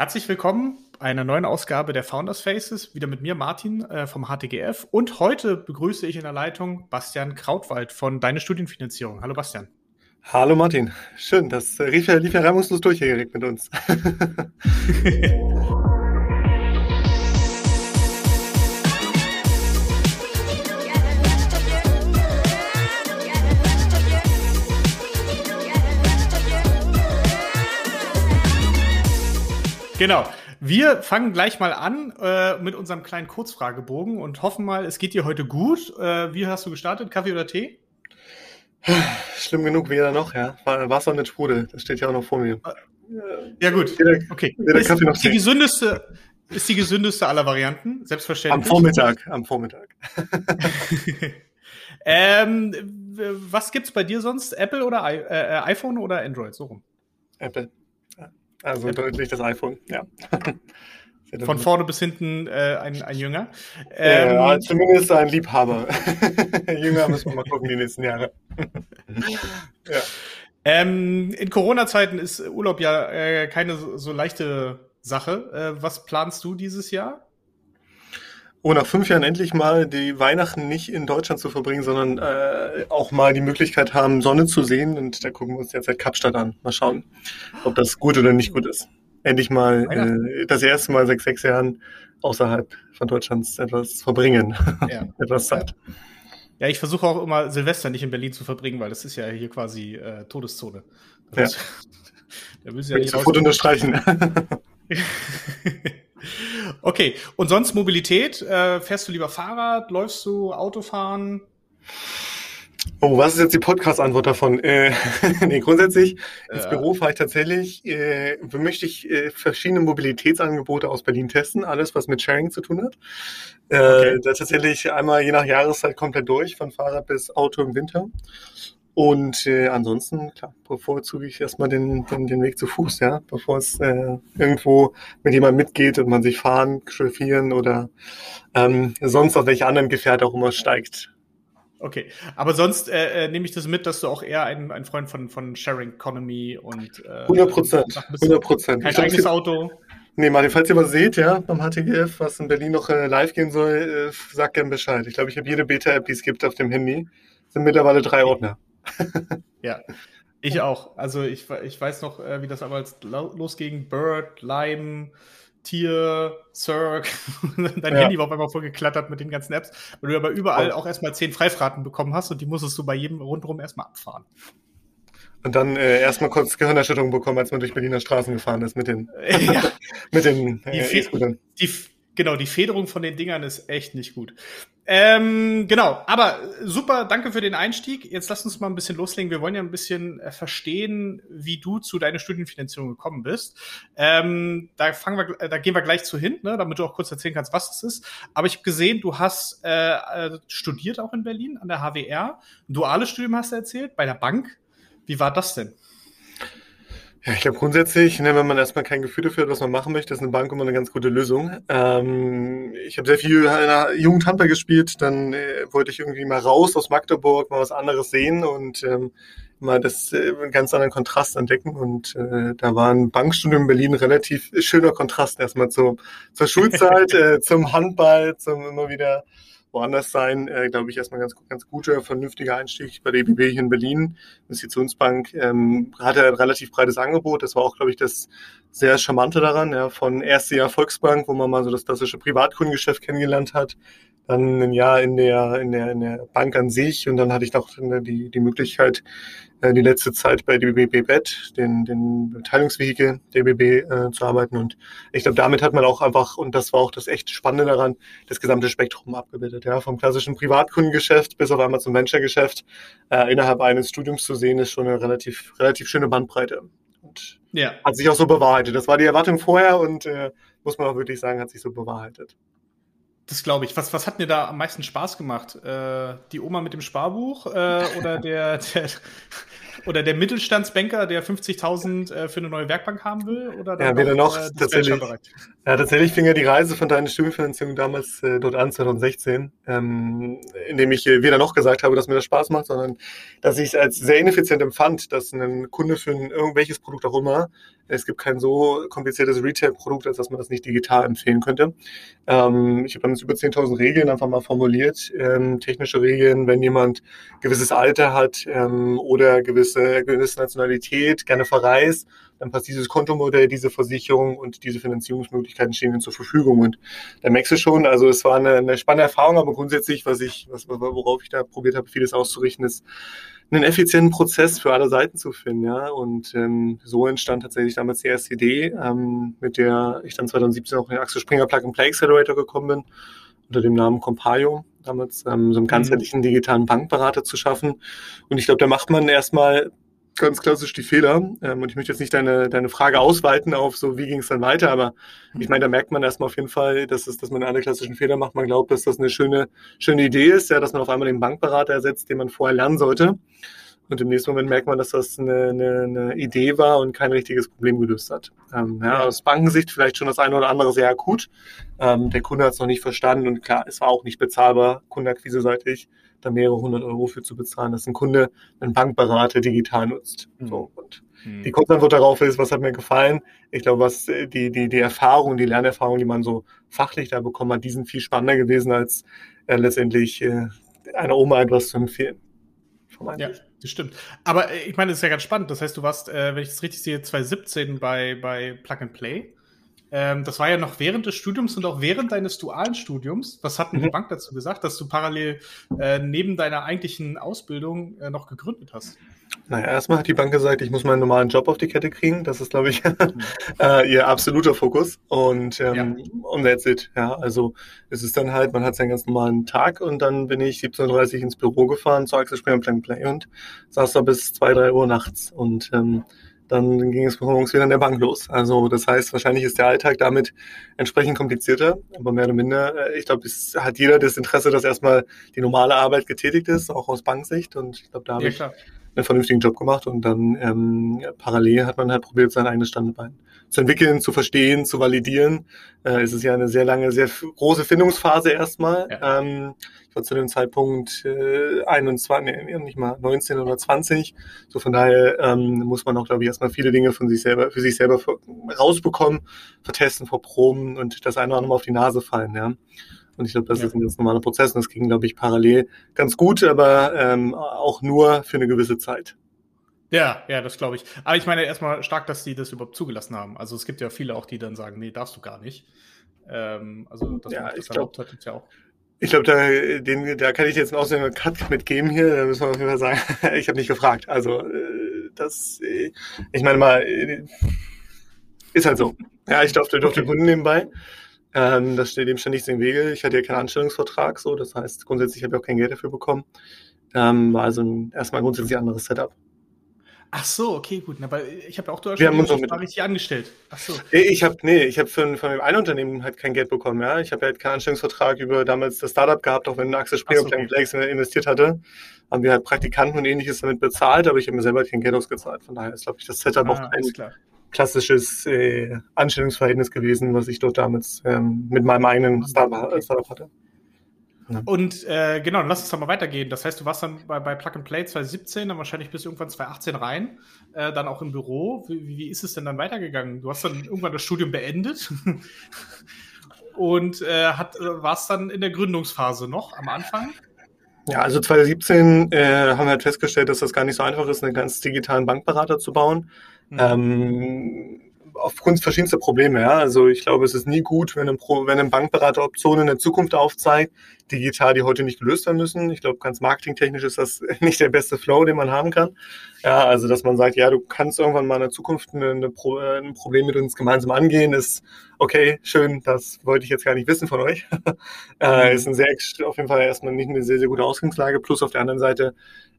Herzlich willkommen bei einer neuen Ausgabe der Founders Faces. Wieder mit mir, Martin äh, vom HTGF. Und heute begrüße ich in der Leitung Bastian Krautwald von Deine Studienfinanzierung. Hallo Bastian. Hallo Martin. Schön, das äh, lief ja, lief ja reibungslos durch hier direkt mit uns. Genau. Wir fangen gleich mal an äh, mit unserem kleinen Kurzfragebogen und hoffen mal, es geht dir heute gut. Äh, wie hast du gestartet? Kaffee oder Tee? Schlimm genug weder noch, ja. Wasser mit Sprudel, das steht ja auch noch vor mir. Ja gut, weder, okay. Weder Kaffee noch ist die gesündeste, ist die gesündeste aller Varianten, selbstverständlich. Am Vormittag, am Vormittag. ähm, was gibt's bei dir sonst? Apple oder I äh, iPhone oder Android? So rum. Apple. Also ja. deutlich das iPhone, ja. Von vorne bis hinten äh, ein, ein Jünger. Ähm, ja, zumindest ein Liebhaber. Jünger müssen wir mal gucken die nächsten Jahre. ja. ähm, in Corona-Zeiten ist Urlaub ja äh, keine so, so leichte Sache. Äh, was planst du dieses Jahr? Oh, nach fünf Jahren endlich mal die Weihnachten nicht in Deutschland zu verbringen, sondern äh, auch mal die Möglichkeit haben, Sonne zu sehen. Und da gucken wir uns jetzt halt Kapstadt an. Mal schauen, ob das gut oder nicht gut ist. Endlich mal äh, das erste Mal seit sechs Jahren außerhalb von Deutschlands etwas verbringen. Ja. etwas Zeit. Ja, ich versuche auch immer Silvester nicht in Berlin zu verbringen, weil das ist ja hier quasi äh, Todeszone. Das ja. da du ja nicht sofort unterstreichen. Okay, und sonst Mobilität? Äh, fährst du lieber Fahrrad? Läufst du Autofahren? Oh, was ist jetzt die Podcast-Antwort davon? Äh, nee, grundsätzlich ja. ins Büro fahre ich tatsächlich, äh, möchte ich äh, verschiedene Mobilitätsangebote aus Berlin testen, alles was mit Sharing zu tun hat. Äh, okay. Da tatsächlich einmal je nach Jahreszeit komplett durch, von Fahrrad bis Auto im Winter. Und äh, ansonsten, klar, bevorzuge ich erstmal den, den, den Weg zu Fuß, ja, bevor es äh, irgendwo mit jemandem mitgeht und man sich fahren, chauffieren oder ähm, sonst auf welche anderen Gefährte auch immer steigt. Okay, aber sonst äh, äh, nehme ich das mit, dass du auch eher ein, ein Freund von, von Sharing Economy und äh, 100 Prozent, 100 Prozent. Kein eigenes Auto. Nee, Martin, falls ihr was seht, ja, beim HTGF, was in Berlin noch äh, live gehen soll, äh, sagt gern Bescheid. Ich glaube, ich habe jede Beta-App, die es gibt auf dem Handy. sind mittlerweile drei Ordner. ja, ich auch. Also ich, ich weiß noch, äh, wie das damals losging. Bird, Lime, Tier, Cirque. Dein ja. Handy war auf einmal voll geklattert mit den ganzen Apps, weil du aber überall auch erstmal zehn Freifahrten bekommen hast und die musstest du bei jedem rundherum erstmal abfahren. Und dann äh, erstmal kurz Gehirnerschütterung bekommen, als man durch Berliner Straßen gefahren ist mit den, ja. mit den äh, die, die, Genau, die Federung von den Dingern ist echt nicht gut. Ähm, genau, aber super, danke für den Einstieg. Jetzt lass uns mal ein bisschen loslegen. Wir wollen ja ein bisschen äh, verstehen, wie du zu deiner Studienfinanzierung gekommen bist. Ähm, da fangen wir, da gehen wir gleich zu hin, ne, damit du auch kurz erzählen kannst, was das ist. Aber ich habe gesehen, du hast äh, äh studiert auch in Berlin an der HWR. Ein duales Studium hast du erzählt, bei der Bank. Wie war das denn? Ja, ich glaube grundsätzlich, ne, wenn man erstmal kein Gefühl dafür hat, was man machen möchte, ist eine Bank immer eine ganz gute Lösung. Ähm, ich habe sehr viel in einer Jugend Handball gespielt, dann äh, wollte ich irgendwie mal raus aus Magdeburg, mal was anderes sehen und ähm, mal das äh, ganz anderen Kontrast entdecken. Und äh, da war ein Bankstudium in Berlin relativ schöner Kontrast erstmal zur, zur Schulzeit, äh, zum Handball, zum immer wieder woanders sein, äh, glaube ich, erstmal ganz, ganz guter, vernünftiger Einstieg bei der EBB hier in Berlin. Investitionsbank ähm, hatte ein relativ breites Angebot. Das war auch, glaube ich, das sehr Charmante daran, ja, von erste Jahr Volksbank, wo man mal so das klassische Privatkundengeschäft kennengelernt hat, dann ein Jahr in der, in der, in der Bank an sich und dann hatte ich noch die, die Möglichkeit, äh, die letzte Zeit bei DBB BET, den, den Beteiligungsvehikel der BB äh, zu arbeiten. Und ich glaube, damit hat man auch einfach, und das war auch das echt Spannende daran, das gesamte Spektrum abgebildet. Ja, vom klassischen Privatkundengeschäft bis auf einmal zum Venture-Geschäft äh, innerhalb eines Studiums zu sehen, ist schon eine relativ, relativ schöne Bandbreite. Und ja. hat sich auch so bewahrheitet. Das war die Erwartung vorher und äh, muss man auch wirklich sagen, hat sich so bewahrheitet. Das glaube ich. Was, was hat mir da am meisten Spaß gemacht? Äh, die Oma mit dem Sparbuch äh, oder der, der oder der Mittelstandsbanker, der 50.000 äh, für eine neue Werkbank haben will? Oder ja, weder noch. Äh, tatsächlich, ja, tatsächlich fing ja die Reise von deiner Studienfinanzierung damals äh, dort an, 2016, ähm, indem ich äh, weder noch gesagt habe, dass mir das Spaß macht, sondern dass ich es als sehr ineffizient empfand, dass ein Kunde für ein, irgendwelches Produkt auch immer Es gibt kein so kompliziertes Retail-Produkt, als dass man das nicht digital empfehlen könnte. Ähm, ich habe damals über 10.000 Regeln einfach mal formuliert, ähm, technische Regeln, wenn jemand gewisses Alter hat ähm, oder gewisse, gewisse Nationalität, gerne verreist, dann passt dieses Kontomodell, diese Versicherung und diese Finanzierungsmöglichkeiten stehen ihnen zur Verfügung. Und da merkst du schon, also es war eine, eine spannende Erfahrung, aber grundsätzlich, was ich, was, worauf ich da probiert habe, vieles auszurichten, ist, einen effizienten Prozess für alle Seiten zu finden, ja. Und ähm, so entstand tatsächlich damals die erste Idee, ähm, mit der ich dann 2017 auch in den Axel Springer Plug and Play Accelerator gekommen bin, unter dem Namen Compio, damals ähm, so einen ganzheitlichen digitalen Bankberater zu schaffen. Und ich glaube, da macht man erstmal ganz klassisch die Fehler. Ähm, und ich möchte jetzt nicht deine, deine Frage ausweiten auf so, wie ging es dann weiter, aber ich meine, da merkt man erstmal auf jeden Fall, dass, es, dass man alle klassischen Fehler macht. Man glaubt, dass das eine schöne, schöne Idee ist, ja, dass man auf einmal den Bankberater ersetzt, den man vorher lernen sollte. Und im nächsten Moment merkt man, dass das eine, eine, eine Idee war und kein richtiges Problem gelöst hat. Ähm, ja, aus Bankensicht vielleicht schon das eine oder andere sehr akut. Ähm, der Kunde hat es noch nicht verstanden und klar, es war auch nicht bezahlbar, kundenakquise-seitig da mehrere hundert Euro für zu bezahlen, dass ein Kunde einen Bankberater digital nutzt. Mhm. So, und mhm. die Kurzantwort darauf ist, was hat mir gefallen? Ich glaube, was äh, die, die, die Erfahrung, die Lernerfahrung, die man so fachlich da bekommen hat, die sind viel spannender gewesen, als äh, letztendlich äh, einer Oma etwas zu empfehlen. Ja, das stimmt. Aber äh, ich meine, das ist ja ganz spannend. Das heißt, du warst, äh, wenn ich das richtig sehe, 2017 bei, bei Plug and Play. Ähm, das war ja noch während des Studiums und auch während deines dualen Studiums. Was hat denn mhm. die Bank dazu gesagt, dass du parallel äh, neben deiner eigentlichen Ausbildung äh, noch gegründet hast? Naja, erstmal hat die Bank gesagt, ich muss meinen normalen Job auf die Kette kriegen. Das ist, glaube ich, mhm. äh, ihr absoluter Fokus. Und, ähm, ja. und that's it. Ja, also es ist dann halt, man hat seinen ganz normalen Tag und dann bin ich 17.30 Uhr ins Büro gefahren zu Axel Springer Plan Play und saß da bis 2, 3 Uhr nachts. Und ähm, dann ging es morgens wieder in der Bank los. Also das heißt, wahrscheinlich ist der Alltag damit entsprechend komplizierter, aber mehr oder minder, äh, ich glaube, es hat jeder das Interesse, dass erstmal die normale Arbeit getätigt ist, auch aus Banksicht. Und ich glaube, da habe ja, ich einen vernünftigen Job gemacht und dann ähm, parallel hat man halt probiert, sein eigenes Standbein zu entwickeln, zu verstehen, zu validieren. Äh, es ist ja eine sehr lange, sehr große Findungsphase erstmal. Ja. Ähm, ich war zu dem Zeitpunkt äh, 21, nee, nicht mal 19 oder 20. So von daher ähm, muss man auch, glaube ich, erstmal viele Dinge von sich selber, für sich selber rausbekommen, vertesten, verproben und das eine oder andere Mal auf die Nase fallen, ja. Und ich glaube, das ja. ist ein ganz normaler Prozess und das ging, glaube ich, parallel ganz gut, aber ähm, auch nur für eine gewisse Zeit. Ja, ja, das glaube ich. Aber ich meine erstmal stark, dass die das überhaupt zugelassen haben. Also es gibt ja viele auch, die dann sagen, nee, darfst du gar nicht. Ähm, also dass ja, man das erlaubt hat, ist ja auch. Ich glaube, da, den, da kann ich jetzt einen Ausländer Cut mitgeben hier. Da müssen wir auf jeden Fall sagen, ich habe nicht gefragt. Also äh, das, äh, ich meine mal, äh, ist halt so. Ja, ich durfte, durfte okay. Kunden nebenbei. Ähm, das steht dem schon nichts im Wege. Ich hatte ja keinen Anstellungsvertrag, so. Das heißt, grundsätzlich habe ich auch kein Geld dafür bekommen. Ähm, war also ein, erstmal grundsätzlich anderes Setup. Ach so, okay, gut. Aber ich habe ja auch Deutschland wir haben uns mit richtig angestellt. Ach so. Ich habe nee, ich habe von, dem einen Unternehmen halt kein Geld bekommen. Ja, ich habe halt keinen Anstellungsvertrag über damals das Startup gehabt, auch wenn Axel Springer so, okay. Flex investiert hatte, haben wir halt Praktikanten und ähnliches damit bezahlt, aber ich habe mir selber kein Geld ausgezahlt. Von daher ist, glaube ich, das Setup ah, auch kein klassisches äh, Anstellungsverhältnis gewesen, was ich dort damals ähm, mit meinem eigenen Startup, okay. Startup hatte. Und äh, genau, dann lass uns doch mal weitergehen. Das heißt, du warst dann bei, bei Plug and Play 2017, dann wahrscheinlich bis irgendwann 2018 rein, äh, dann auch im Büro. Wie, wie ist es denn dann weitergegangen? Du hast dann irgendwann das Studium beendet und äh, hat, äh, warst dann in der Gründungsphase noch am Anfang. Ja, also 2017 äh, haben wir halt festgestellt, dass das gar nicht so einfach ist, einen ganz digitalen Bankberater zu bauen. Mhm. Ähm, aufgrund verschiedenster Probleme. Ja. Also ich glaube, es ist nie gut, wenn ein, Pro, wenn ein Bankberater Optionen in der Zukunft aufzeigt, digital, die heute nicht gelöst werden müssen. Ich glaube, ganz marketingtechnisch ist das nicht der beste Flow, den man haben kann. Ja, also dass man sagt, ja, du kannst irgendwann mal in der Zukunft eine, eine Pro, ein Problem mit uns gemeinsam angehen, ist okay, schön, das wollte ich jetzt gar nicht wissen von euch. äh, ist ein sehr, auf jeden Fall erstmal nicht eine sehr, sehr gute Ausgangslage. Plus auf der anderen Seite,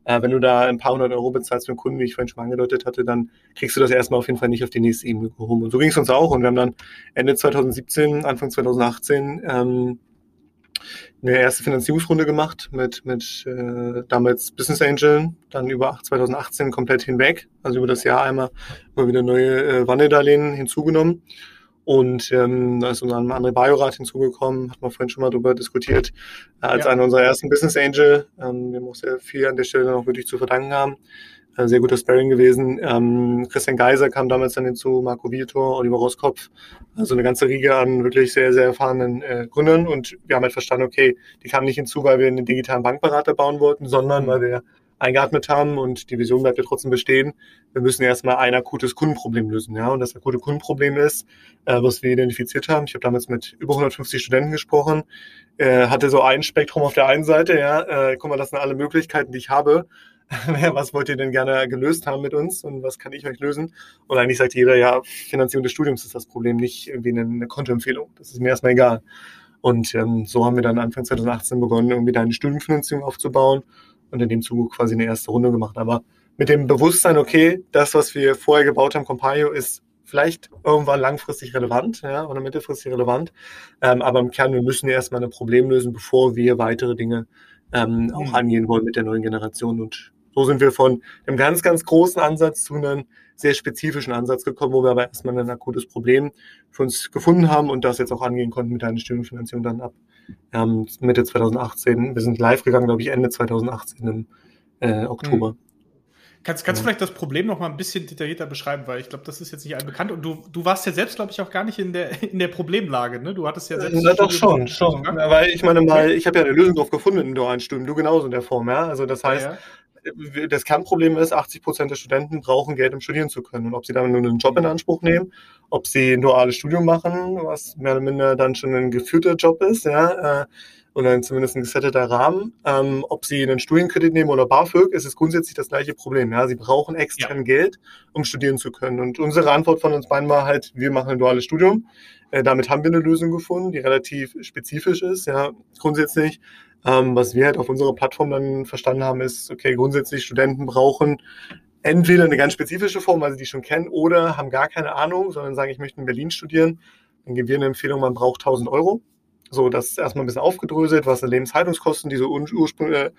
äh, wenn du da ein paar hundert Euro bezahlst für einen Kunden, wie ich vorhin schon angedeutet hatte, dann kriegst du das erstmal auf jeden Fall nicht auf die nächste Ebene gehoben. Und so ging es uns auch. Und wir haben dann Ende 2017, Anfang 2018 ähm, eine erste Finanzierungsrunde gemacht mit, mit äh, damals Business Angel, dann über 2018 komplett hinweg, also über das Jahr einmal immer wieder neue äh, Wandeldarlehen hinzugenommen. Und ähm, da ist unser andere Biorat hinzugekommen, hat man vorhin schon mal darüber diskutiert, äh, als ja. einer unserer ersten Business Angel. Ähm, wir haben auch sehr viel an der Stelle noch wirklich zu verdanken haben. äh, sehr guter Sparring gewesen. Ähm, Christian Geiser kam damals dann hinzu, Marco Vitor, Oliver Roskopf, also eine ganze Riege an wirklich sehr, sehr erfahrenen äh, Gründern. Und wir haben halt verstanden, okay, die kamen nicht hinzu, weil wir einen digitalen Bankberater bauen wollten, sondern weil wir eingeatmet haben und die Vision bleibt ja trotzdem bestehen. Wir müssen erstmal ein akutes Kundenproblem lösen. Ja? Und das akute Kundenproblem ist, äh, was wir identifiziert haben. Ich habe damals mit über 150 Studenten gesprochen, äh, hatte so ein Spektrum auf der einen Seite, ja, äh, guck mal, das sind alle Möglichkeiten, die ich habe. was wollt ihr denn gerne gelöst haben mit uns und was kann ich euch lösen? Und eigentlich sagt jeder, ja, Finanzierung des Studiums ist das Problem, nicht irgendwie eine, eine Kontoempfehlung. Das ist mir erstmal egal. Und ähm, so haben wir dann Anfang 2018 begonnen, irgendwie da eine Studienfinanzierung aufzubauen und in dem Zuge quasi eine erste Runde gemacht. Aber mit dem Bewusstsein, okay, das, was wir vorher gebaut haben, Compio, ist vielleicht irgendwann langfristig relevant ja, oder mittelfristig relevant. Ähm, aber im Kern, wir müssen erstmal ein Problem lösen, bevor wir weitere Dinge ähm, mhm. auch angehen wollen mit der neuen Generation. Und so sind wir von einem ganz, ganz großen Ansatz zu einem sehr spezifischen Ansatz gekommen, wo wir aber erstmal ein akutes Problem für uns gefunden haben und das jetzt auch angehen konnten mit einer Studienfinanzierung dann ab ähm, Mitte 2018. Wir sind live gegangen, glaube ich, Ende 2018 im äh, Oktober. Mhm. Kannst, kannst du vielleicht das Problem noch mal ein bisschen detaillierter beschreiben, weil ich glaube, das ist jetzt nicht allen bekannt und du, du warst ja selbst, glaube ich, auch gar nicht in der, in der Problemlage, ne? Du hattest ja selbst. Ja, doch schon, schon. Ja, weil ich meine mal, ich habe ja eine Lösung drauf gefunden in dualen Studium, du genauso in der Form, ja. Also das heißt, ja das Kernproblem ist, 80 Prozent der Studenten brauchen Geld, um studieren zu können. Und ob sie dann nur einen Job in Anspruch nehmen, ob sie ein duales Studium machen, was mehr oder minder dann schon ein geführter Job ist, ja, äh, oder zumindest ein gesetteter Rahmen, ähm, ob sie einen Studienkredit nehmen oder BAföG, ist es grundsätzlich das gleiche Problem. Ja, sie brauchen extern ja. Geld, um studieren zu können. Und unsere Antwort von uns beiden war halt, wir machen ein duales Studium. Äh, damit haben wir eine Lösung gefunden, die relativ spezifisch ist. Ja, grundsätzlich ähm, was wir halt auf unserer Plattform dann verstanden haben, ist, okay, grundsätzlich Studenten brauchen entweder eine ganz spezifische Form, weil sie die schon kennen, oder haben gar keine Ahnung, sondern sagen, ich möchte in Berlin studieren. Dann geben wir eine Empfehlung, man braucht 1000 Euro. So, das ist erstmal ein bisschen aufgedröselt, was sind Lebenshaltungskosten, die so ursprünglich äh,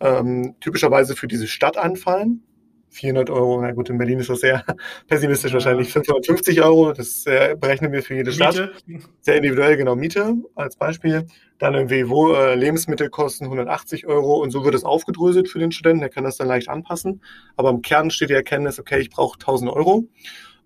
ähm, typischerweise für diese Stadt anfallen. 400 Euro, na gut, in Berlin ist das sehr pessimistisch ja. wahrscheinlich, 550 Euro, das äh, berechnen wir für jede Stadt. Miete. Sehr individuell, genau, Miete als Beispiel. Dann irgendwie wo äh, Lebensmittel kosten 180 Euro und so wird es aufgedröselt für den Studenten, der kann das dann leicht anpassen. Aber im Kern steht die Erkenntnis, okay, ich brauche 1000 Euro.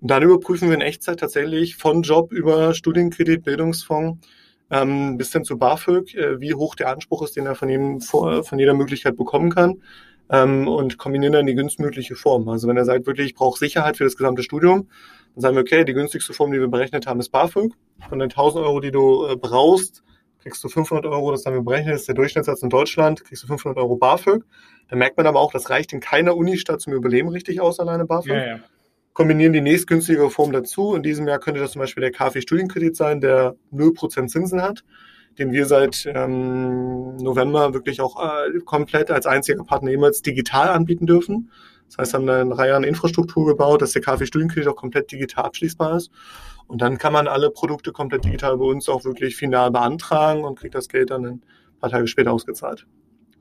Und dann überprüfen wir in Echtzeit tatsächlich von Job über Studienkredit, Bildungsfonds ähm, bis hin zu BAföG, äh, wie hoch der Anspruch ist, den er von, vor, von jeder Möglichkeit bekommen kann ähm, und kombinieren dann die günstigmögliche Form. Also wenn er sagt, wirklich, ich brauche Sicherheit für das gesamte Studium, dann sagen wir, okay, die günstigste Form, die wir berechnet haben, ist BAföG. Von den 1000 Euro, die du äh, brauchst, kriegst du 500 Euro, das haben wir berechnet, das ist der Durchschnittssatz in Deutschland, kriegst du 500 Euro BAföG. Da merkt man aber auch, das reicht in keiner Unistadt zum Überleben richtig aus, alleine BAföG. Ja, ja. Kombinieren die nächstgünstigere Form dazu. In diesem Jahr könnte das zum Beispiel der KfW-Studienkredit sein, der 0% Zinsen hat den wir seit ähm, November wirklich auch äh, komplett als einziger Partner jemals digital anbieten dürfen. Das heißt, haben eine Reihe an Infrastruktur gebaut, dass der KfW-Studienkredit auch komplett digital abschließbar ist. Und dann kann man alle Produkte komplett digital bei uns auch wirklich final beantragen und kriegt das Geld dann ein paar Tage später ausgezahlt.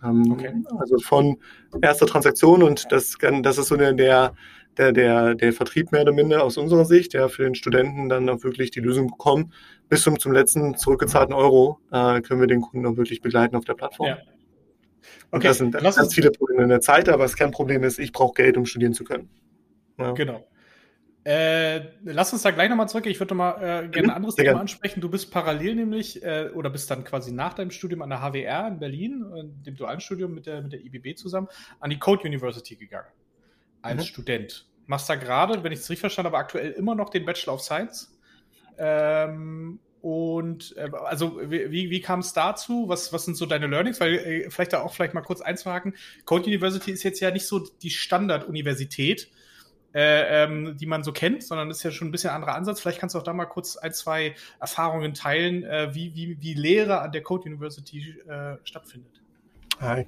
Ähm, okay. Also von erster Transaktion und das, das ist so der, der der, der, der Vertrieb mehr oder minder aus unserer Sicht, ja, für den Studenten dann auch wirklich die Lösung bekommen. Bis zum, zum letzten zurückgezahlten Euro äh, können wir den Kunden auch wirklich begleiten auf der Plattform. Ja. Okay. das sind Lass ganz viele Probleme in der Zeit, aber es kein Problem ist, ich brauche Geld, um studieren zu können. Ja. Genau. Äh, lass uns da gleich nochmal zurück. Ich würde mal äh, gerne ein anderes Thema gern. ansprechen. Du bist parallel nämlich äh, oder bist dann quasi nach deinem Studium an der HWR in Berlin, äh, dem dualen Studium mit der, mit der IBB zusammen, an die Code University gegangen als mhm. Student. Machst da gerade, wenn ich es richtig verstanden habe, aktuell immer noch den Bachelor of Science. Ähm, und äh, also wie, wie kam es dazu? Was, was sind so deine Learnings? Weil äh, vielleicht da auch vielleicht mal kurz einzuhaken. Code University ist jetzt ja nicht so die Standard-Universität, äh, ähm, die man so kennt, sondern ist ja schon ein bisschen anderer Ansatz. Vielleicht kannst du auch da mal kurz ein, zwei Erfahrungen teilen, äh, wie, wie, wie Lehre an der Code University äh, stattfindet. Ja,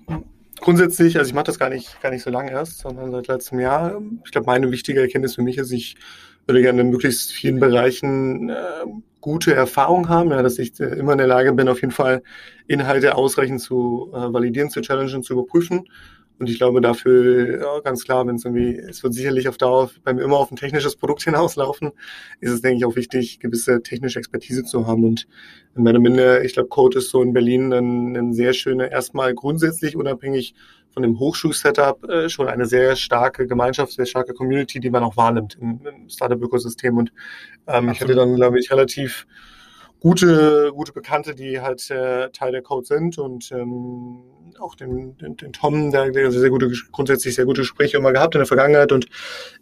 grundsätzlich, also ich mache das gar nicht, gar nicht so lange erst, sondern seit letztem Jahr. Ich glaube, meine wichtige Erkenntnis für mich ist, ich würde gerne in möglichst vielen Bereichen äh, gute Erfahrung haben, ja, dass ich äh, immer in der Lage bin, auf jeden Fall Inhalte ausreichend zu äh, validieren, zu challengen, zu überprüfen und ich glaube dafür, ja, ganz klar, wenn es irgendwie, es wird sicherlich auf Dauer beim immer auf ein technisches Produkt hinauslaufen, ist es, denke ich, auch wichtig, gewisse technische Expertise zu haben. Und in meiner Minde, ich glaube, Code ist so in Berlin ein, ein sehr schöner, erstmal grundsätzlich unabhängig von dem Hochschulsetup äh, schon eine sehr starke Gemeinschaft, sehr starke Community, die man auch wahrnimmt im, im Startup-Ökosystem. Und ähm, ich hatte dann, glaube ich, relativ gute, gute Bekannte, die halt äh, Teil der Code sind und ähm, auch den, den, den Tom, der, der sehr gute, grundsätzlich sehr gute Gespräche immer gehabt in der Vergangenheit. Und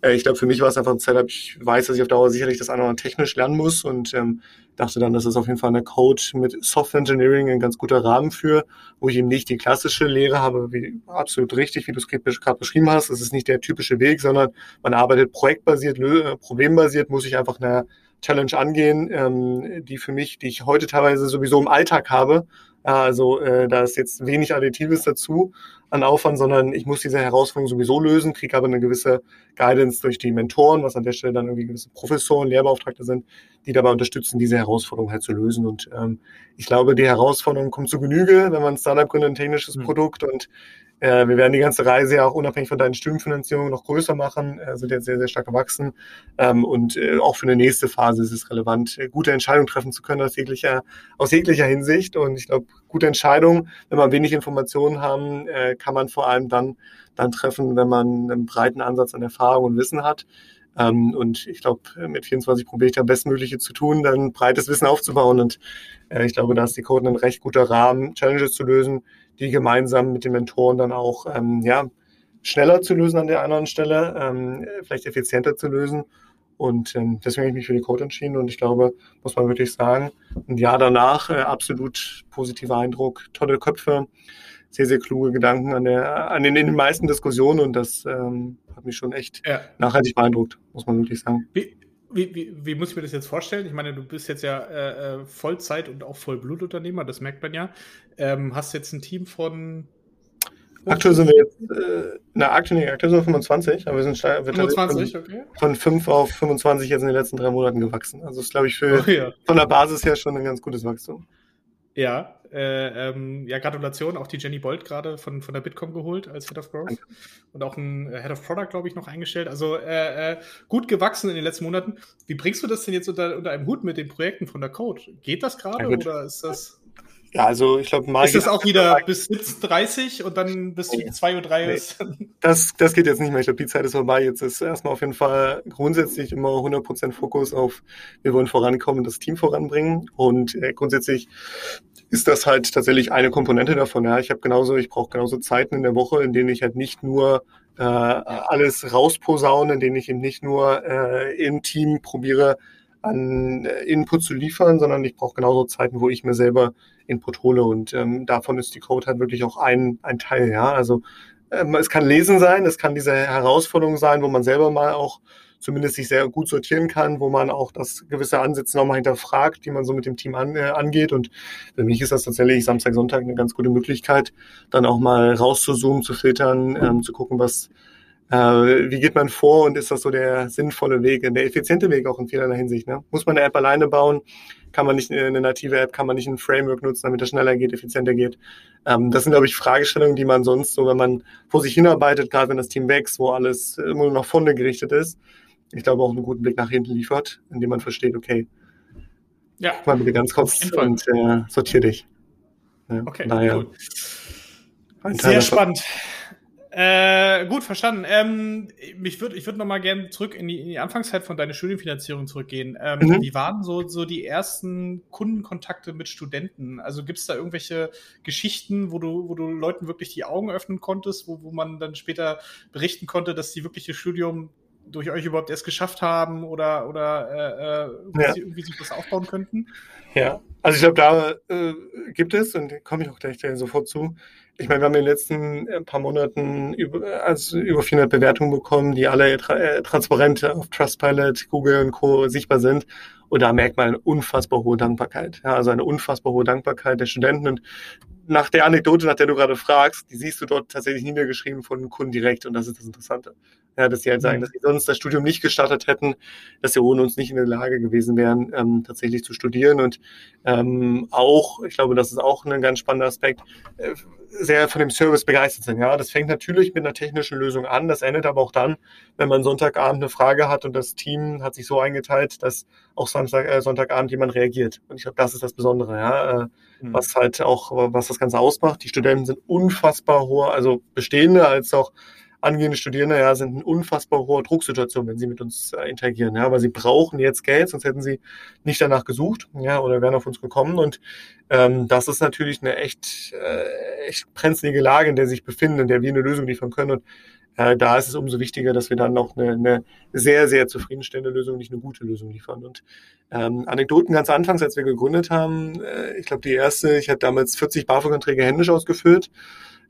äh, ich glaube, für mich war es einfach ein Setup, ich weiß, dass ich auf Dauer sicherlich das andere technisch lernen muss und ähm, dachte dann, das ist auf jeden Fall eine Code mit Software Engineering ein ganz guter Rahmen für, wo ich eben nicht die klassische Lehre habe, wie absolut richtig, wie du es gerade beschrieben hast. Es ist nicht der typische Weg, sondern man arbeitet projektbasiert, problembasiert, muss ich einfach eine Challenge angehen, ähm, die für mich, die ich heute teilweise sowieso im Alltag habe, also äh, da ist jetzt wenig Additives dazu an Aufwand, sondern ich muss diese Herausforderung sowieso lösen, kriege aber eine gewisse Guidance durch die Mentoren, was an der Stelle dann irgendwie gewisse Professoren, Lehrbeauftragte sind, die dabei unterstützen, diese Herausforderung halt zu lösen. Und ähm, ich glaube, die Herausforderung kommt zu Genüge, wenn man Startup gründet, ein technisches mhm. Produkt und äh, wir werden die ganze Reise ja auch unabhängig von deinen Studienfinanzierungen noch größer machen, äh, sind jetzt sehr, sehr stark gewachsen. Ähm, und äh, auch für eine nächste Phase ist es relevant, äh, gute Entscheidungen treffen zu können aus jeglicher, aus jeglicher Hinsicht. Und ich glaube, gute Entscheidungen, wenn man wenig Informationen haben, äh, kann man vor allem dann, dann treffen, wenn man einen breiten Ansatz an Erfahrung und Wissen hat. Ähm, und ich glaube, mit 24 probiere ich da Bestmögliche zu tun, dann breites Wissen aufzubauen. Und äh, ich glaube, da ist die Code ein recht guter Rahmen, Challenges zu lösen, die gemeinsam mit den Mentoren dann auch ähm, ja, schneller zu lösen an der anderen Stelle, ähm, vielleicht effizienter zu lösen. Und ähm, deswegen habe ich mich für die Code entschieden und ich glaube, muss man wirklich sagen, ein Jahr danach äh, absolut positiver Eindruck, tolle Köpfe, sehr, sehr kluge Gedanken an, der, an den, in den meisten Diskussionen und das ähm, hat mich schon echt ja. nachhaltig beeindruckt, muss man wirklich sagen. Wie, wie, wie, wie, muss ich mir das jetzt vorstellen? Ich meine, du bist jetzt ja äh, äh Vollzeit- und auch Vollblutunternehmer, das merkt man ja. Ähm, hast jetzt ein Team von. Aktuell sind wir jetzt, äh, na, aktuell, nee, aktuell sind wir 25, aber wir sind wir 25, okay. Von 5 auf 25 jetzt in den letzten drei Monaten gewachsen. Also ist, glaube ich, für, oh, ja. von der Basis her schon ein ganz gutes Wachstum. Ja, äh, ähm, ja, Gratulation, auch die Jenny Bolt gerade von, von der Bitkom geholt als Head of Growth Danke. und auch ein Head of Product, glaube ich, noch eingestellt. Also äh, äh, gut gewachsen in den letzten Monaten. Wie bringst du das denn jetzt unter, unter einem Hut mit den Projekten von der Code? Geht das gerade oder ist das? Ja, also ich glaube, Ist das auch wieder bis 17.30 und dann bis nee. 2.03 Uhr nee. ist? Das, das geht jetzt nicht mehr. Ich glaube, die Zeit ist vorbei. Jetzt ist erstmal auf jeden Fall grundsätzlich immer 100% Fokus auf, wir wollen vorankommen, das Team voranbringen. Und äh, grundsätzlich ist das halt tatsächlich eine Komponente davon. Ja, ich habe genauso, ich brauche genauso Zeiten in der Woche, in denen ich halt nicht nur äh, alles rausposaune, in denen ich eben nicht nur äh, im Team probiere, an äh, Input zu liefern, sondern ich brauche genauso Zeiten, wo ich mir selber Input hole. Und ähm, davon ist die Code halt wirklich auch ein, ein Teil. Ja, also ähm, es kann Lesen sein, es kann diese Herausforderung sein, wo man selber mal auch zumindest sich sehr gut sortieren kann, wo man auch das gewisse Ansätze nochmal hinterfragt, die man so mit dem Team an, äh, angeht. Und für mich ist das tatsächlich Samstag, Sonntag eine ganz gute Möglichkeit, dann auch mal rauszuzoomen, zu filtern, ähm, zu gucken, was äh, wie geht man vor und ist das so der sinnvolle Weg, der effiziente Weg auch in vielerlei Hinsicht? Ne? Muss man eine App alleine bauen? Kann man nicht eine native App, kann man nicht ein Framework nutzen, damit das schneller geht, effizienter geht? Ähm, das sind, glaube ich, Fragestellungen, die man sonst so, wenn man vor sich hinarbeitet, gerade wenn das Team wächst, wo alles immer nur nach vorne gerichtet ist, ich glaube auch einen guten Blick nach hinten liefert, indem man versteht, okay, ja, mal bitte ganz kurz und äh, sortier dich. Ja, okay, naja. Cool. Sehr spannend. Äh, gut, verstanden. Ähm, mich würd, ich würde noch mal gerne zurück in die, in die Anfangszeit von deiner Studienfinanzierung zurückgehen. Ähm, mhm. Wie waren so, so die ersten Kundenkontakte mit Studenten? Also gibt es da irgendwelche Geschichten, wo du, wo du Leuten wirklich die Augen öffnen konntest, wo, wo man dann später berichten konnte, dass die wirklich ihr Studium durch euch überhaupt erst geschafft haben oder, oder äh, äh ja. irgendwie sich das aufbauen könnten? Ja, also ich glaube, da äh, gibt es, und komme ich auch gleich sofort zu, ich meine, wir haben in den letzten äh, paar Monaten über, also über 400 Bewertungen bekommen, die alle tra äh, transparent auf Trustpilot, Google und Co. sichtbar sind. Und da merkt man eine unfassbar hohe Dankbarkeit. Ja, also eine unfassbar hohe Dankbarkeit der Studenten. Und nach der Anekdote, nach der du gerade fragst, die siehst du dort tatsächlich niedergeschrieben von Kunden direkt. Und das ist das Interessante. Ja, dass sie halt sagen, mhm. dass sie sonst das Studium nicht gestartet hätten, dass sie ohne uns nicht in der Lage gewesen wären, ähm, tatsächlich zu studieren. Und äh, ähm, auch, ich glaube, das ist auch ein ganz spannender Aspekt, äh, sehr von dem Service begeistert sind. Ja, das fängt natürlich mit einer technischen Lösung an. Das endet aber auch dann, wenn man Sonntagabend eine Frage hat und das Team hat sich so eingeteilt, dass auch Samstag, äh, Sonntagabend jemand reagiert. Und ich glaube, das ist das Besondere, ja, äh, mhm. was halt auch, was das Ganze ausmacht. Die Studenten sind unfassbar hohe, also bestehende als auch angehende Studierende ja, sind in unfassbar hoher Drucksituation, wenn sie mit uns äh, interagieren, ja, weil sie brauchen jetzt Geld, sonst hätten sie nicht danach gesucht, ja, oder wären auf uns gekommen. Und ähm, das ist natürlich eine echt, äh, echt brenzlige Lage, in der sie sich befinden, in der wir eine Lösung liefern können. Und äh, da ist es umso wichtiger, dass wir dann noch eine, eine sehr, sehr zufriedenstellende Lösung, nicht eine gute Lösung liefern. Und ähm, Anekdoten ganz anfangs, als wir gegründet haben, äh, ich glaube, die erste, ich hatte damals 40 BAföG-Anträge händisch ausgefüllt.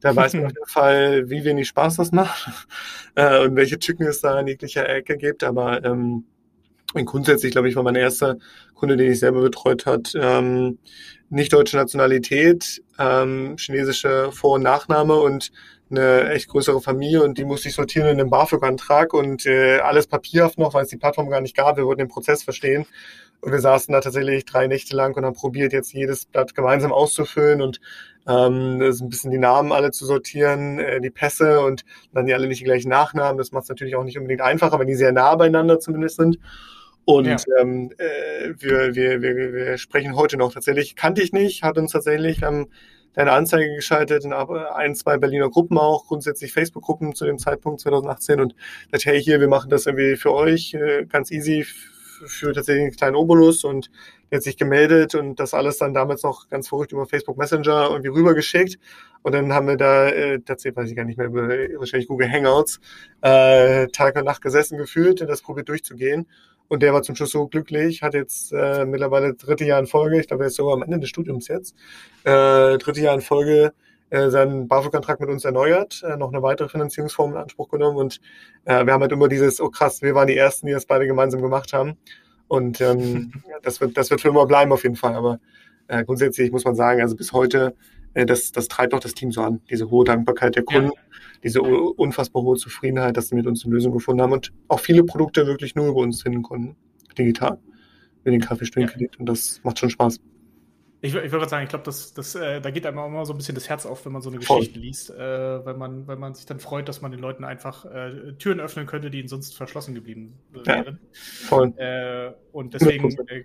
Da weiß man auf jeden Fall, wie wenig Spaß das macht äh, und welche Tücken es da in jeglicher Ecke gibt. Aber ähm, grundsätzlich, glaube ich, war mein erster Kunde, den ich selber betreut hat, ähm, nicht deutsche Nationalität, ähm, chinesische Vor- und Nachname und eine echt größere Familie und die musste ich sortieren in einem BAföG-Antrag und äh, alles papierhaft noch, weil es die Plattform gar nicht gab. Wir wollten den Prozess verstehen und wir saßen da tatsächlich drei Nächte lang und haben probiert, jetzt jedes Blatt gemeinsam auszufüllen und ähm, ist ein bisschen die Namen alle zu sortieren, äh, die Pässe und dann die alle nicht die gleichen Nachnamen. Das macht es natürlich auch nicht unbedingt einfacher, wenn die sehr nah beieinander zumindest sind. Und ja. ähm, äh, wir, wir, wir, wir sprechen heute noch tatsächlich, kannte ich nicht, hat uns tatsächlich ähm, eine Anzeige geschaltet in ein, zwei Berliner Gruppen auch, grundsätzlich Facebook-Gruppen zu dem Zeitpunkt 2018 und dachte, hey, hier, wir machen das irgendwie für euch, äh, ganz easy, für tatsächlich einen kleinen Obolus und der hat sich gemeldet und das alles dann damals noch ganz verrückt über Facebook Messenger irgendwie rübergeschickt. Und dann haben wir da, äh, tatsächlich weiß ich gar nicht mehr, über wahrscheinlich Google Hangouts, äh, Tag und Nacht gesessen gefühlt und das probiert durchzugehen. Und der war zum Schluss so glücklich, hat jetzt äh, mittlerweile dritte Jahr in Folge, ich glaube, er ist sogar am Ende des Studiums jetzt, äh, dritte Jahr in Folge seinen BAföG-Antrag mit uns erneuert, äh, noch eine weitere Finanzierungsform in Anspruch genommen und äh, wir haben halt immer dieses, oh krass, wir waren die Ersten, die das beide gemeinsam gemacht haben und ähm, das, wird, das wird für immer bleiben auf jeden Fall, aber äh, grundsätzlich muss man sagen, also bis heute, äh, das, das treibt auch das Team so an, diese hohe Dankbarkeit der Kunden, ja. diese unfassbar hohe Zufriedenheit, dass sie mit uns eine Lösung gefunden haben und auch viele Produkte wirklich nur über uns finden konnten, digital, mit den Kaffeestuhlkredit ja. und das macht schon Spaß. Ich, ich würde sagen, ich glaube, das, das, äh, da geht einem auch immer so ein bisschen das Herz auf, wenn man so eine Voll. Geschichte liest, äh, weil, man, weil man sich dann freut, dass man den Leuten einfach äh, Türen öffnen könnte, die ihnen sonst verschlossen geblieben wären. Ja, voll. Äh, und deswegen äh,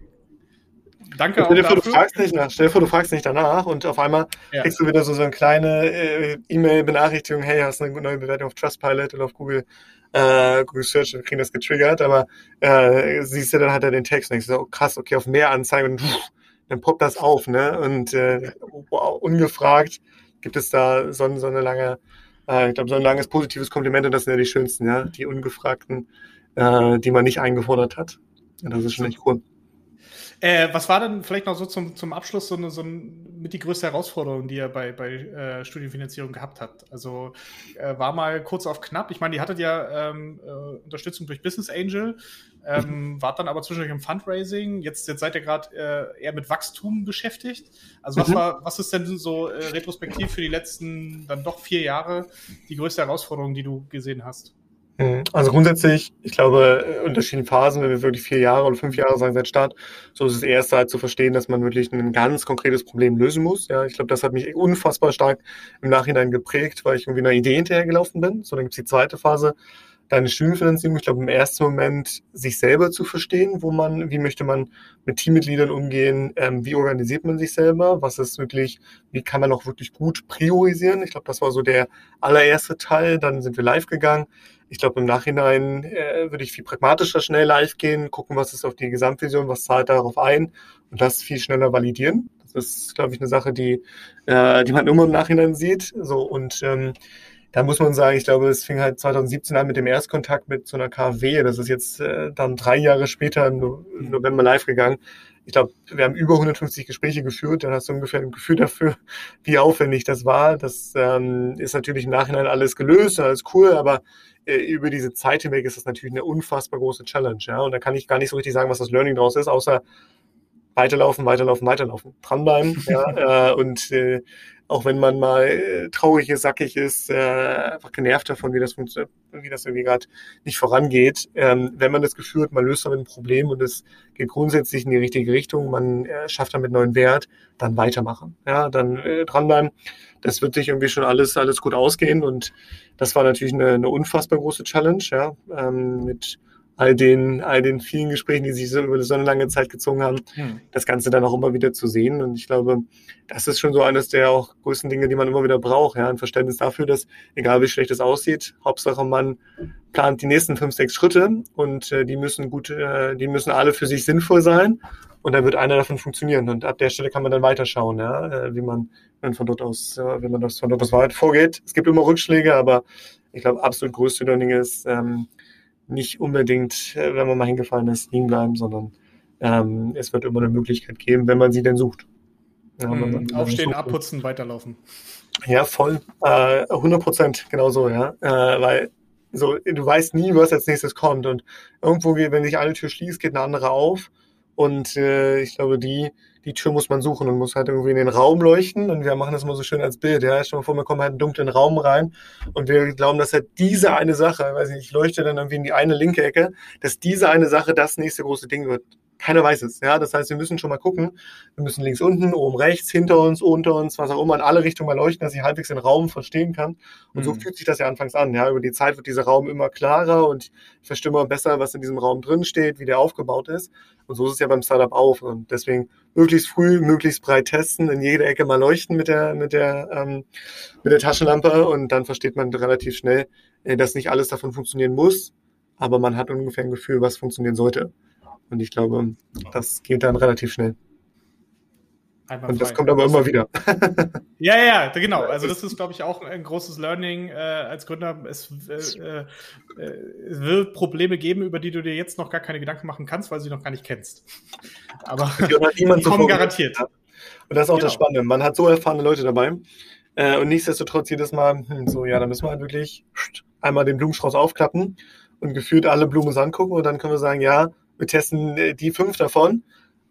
danke stell auch dafür. Du fragst nicht nach, stell dir vor, du fragst nicht danach und auf einmal ja. kriegst du wieder so, so eine kleine äh, E-Mail-Benachrichtigung, hey, hast du eine neue Bewertung auf Trustpilot oder auf Google äh, Google Search und kriegen das getriggert, aber äh, siehst du dann halt den Text und denkst so, oh, krass, okay, auf mehr Anzeigen und pff, dann poppt das auf, ne? Und äh, wow, ungefragt gibt es da so, so eine lange, äh, ich glaube, so ein langes positives Kompliment und das sind ja die schönsten, ja, die ungefragten, äh, die man nicht eingefordert hat. Ja, das ist schon echt cool. Äh, was war denn vielleicht noch so zum, zum Abschluss so, eine, so ein, mit die größte Herausforderung, die ihr bei, bei äh, Studienfinanzierung gehabt habt? Also äh, war mal kurz auf knapp. Ich meine, ihr hattet ja ähm, äh, Unterstützung durch Business Angel, ähm, mhm. wart dann aber zwischendurch im Fundraising. Jetzt, jetzt seid ihr gerade äh, eher mit Wachstum beschäftigt. Also was mhm. war, was ist denn so äh, retrospektiv für die letzten dann doch vier Jahre die größte Herausforderung, die du gesehen hast? Mhm. Also grundsätzlich, ich glaube, unterschiedlichen Phasen, wenn wir wirklich vier Jahre oder fünf Jahre sagen seit Start, so ist es erst halt zu verstehen, dass man wirklich ein ganz konkretes Problem lösen muss. Ja, ich glaube, das hat mich unfassbar stark im Nachhinein geprägt, weil ich irgendwie einer Idee hinterhergelaufen bin. So, dann gibt's die zweite Phase, deine Studienfinanzierung, ich glaube, im ersten Moment sich selber zu verstehen, wo man, wie möchte man mit Teammitgliedern umgehen, ähm, wie organisiert man sich selber, was ist wirklich, wie kann man auch wirklich gut priorisieren. Ich glaube, das war so der allererste Teil. Dann sind wir live gegangen. Ich glaube, im Nachhinein äh, würde ich viel pragmatischer schnell live gehen, gucken, was ist auf die Gesamtvision, was zahlt darauf ein und das viel schneller validieren. Das ist, glaube ich, eine Sache, die, äh, die man immer im Nachhinein sieht. So und ähm, da muss man sagen, ich glaube, es fing halt 2017 an mit dem Erstkontakt mit so einer KfW. Das ist jetzt äh, dann drei Jahre später im November live gegangen. Ich glaube, wir haben über 150 Gespräche geführt. Dann hast du ungefähr ein Gefühl dafür, wie aufwendig das war. Das ähm, ist natürlich im Nachhinein alles gelöst, alles cool, aber äh, über diese Zeit hinweg ist das natürlich eine unfassbar große Challenge. Ja? Und da kann ich gar nicht so richtig sagen, was das Learning daraus ist, außer weiterlaufen, weiterlaufen, weiterlaufen, dranbleiben, ja, äh, und äh, auch wenn man mal äh, traurig ist, sackig ist, äh, einfach genervt davon, wie das funktioniert, wie das irgendwie gerade nicht vorangeht. Ähm, wenn man das Gefühl hat, man löst damit ein Problem und es geht grundsätzlich in die richtige Richtung, man äh, schafft damit neuen Wert, dann weitermachen. Ja, dann äh, dranbleiben. Das wird sich irgendwie schon alles, alles gut ausgehen. Und das war natürlich eine, eine unfassbar große Challenge, ja, ähm, mit all den, all den vielen Gesprächen, die sich so über so eine lange Zeit gezogen haben, hm. das Ganze dann auch immer wieder zu sehen. Und ich glaube, das ist schon so eines der auch größten Dinge, die man immer wieder braucht. Ja, ein Verständnis dafür, dass egal wie schlecht es aussieht, Hauptsache man plant die nächsten fünf, sechs Schritte und äh, die müssen gut, äh, die müssen alle für sich sinnvoll sein. Und dann wird einer davon funktionieren. Und ab der Stelle kann man dann weiterschauen, ja, äh, wie man, wenn von dort aus, äh, wenn man das von dort aus weit vorgeht. Es gibt immer Rückschläge, aber ich glaube, absolut größte Learning ist, ähm, nicht unbedingt, äh, wenn man mal hingefallen ist, liegen bleiben, sondern ähm, es wird immer eine Möglichkeit geben, wenn man sie denn sucht. Ja, mhm. Aufstehen, abputzen, weiterlaufen. Ja, voll. Äh, 100 Prozent, genau so, ja. Äh, weil so, du weißt nie, was als nächstes kommt. Und irgendwo, wenn sich eine Tür schließt, geht eine andere auf. Und äh, ich glaube, die, die Tür muss man suchen und muss halt irgendwie in den Raum leuchten. Und wir machen das immer so schön als Bild. Ja, stell mal vor, wir kommen halt in einen dunklen Raum rein und wir glauben, dass halt diese eine Sache, weiß nicht, ich leuchte dann irgendwie in die eine linke Ecke, dass diese eine Sache das nächste große Ding wird. Keiner weiß es. Ja, das heißt, wir müssen schon mal gucken. Wir müssen links unten, oben rechts, hinter uns, unter uns, was auch immer, in alle Richtungen mal leuchten, dass ich halbwegs den Raum verstehen kann. Und mhm. so fühlt sich das ja anfangs an. Ja, über die Zeit wird dieser Raum immer klarer und ich verstehe immer besser, was in diesem Raum drin steht, wie der aufgebaut ist. Und so ist es ja beim Startup auch. Und deswegen möglichst früh, möglichst breit testen, in jede Ecke mal leuchten mit der, mit der, ähm, mit der Taschenlampe und dann versteht man relativ schnell, äh, dass nicht alles davon funktionieren muss, aber man hat ungefähr ein Gefühl, was funktionieren sollte. Und ich glaube, das geht dann relativ schnell. Einmal und das frei. kommt aber immer wieder. ja, ja, genau. Also das ist, glaube ich, auch ein großes Learning äh, als Gründer. Es, äh, äh, es wird Probleme geben, über die du dir jetzt noch gar keine Gedanken machen kannst, weil du sie noch gar nicht kennst. Aber die kommen garantiert. Und das ist auch genau. das Spannende. Man hat so erfahrene Leute dabei. Äh, und nichtsdestotrotz jedes Mal, hm, so, ja, da müssen wir halt wirklich einmal den Blumenstrauß aufklappen und gefühlt alle Blumen angucken und dann können wir sagen, ja, wir testen äh, die fünf davon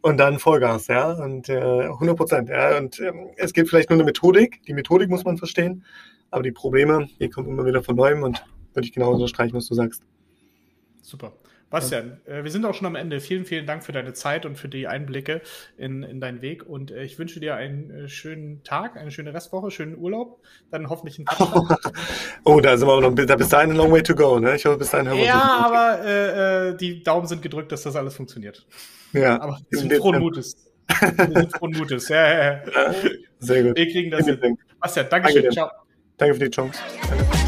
und dann Vollgas, ja, und äh, 100 Prozent, ja, und ähm, es gibt vielleicht nur eine Methodik, die Methodik muss man verstehen, aber die Probleme, die kommen immer wieder von neuem und würde ich genau unterstreichen, was du sagst. Super. Bastian, äh, wir sind auch schon am Ende. Vielen, vielen Dank für deine Zeit und für die Einblicke in, in deinen Weg. Und äh, ich wünsche dir einen äh, schönen Tag, eine schöne Restwoche, schönen Urlaub, dann hoffentlich einen Oh, da sind wir noch da bis dahin ein long way to go, ne? Ich hoffe, bis dahin haben wir Ja, aber äh, äh, die Daumen sind gedrückt, dass das alles funktioniert. Ja. Aber wir sind frohen Mutes. wir sind frohen Mutes. Ja, ja, ja. Sehr gut. Wir kriegen das hin. Bastian, Dankeschön. Danke Ciao. Danke für die Chance. Danke.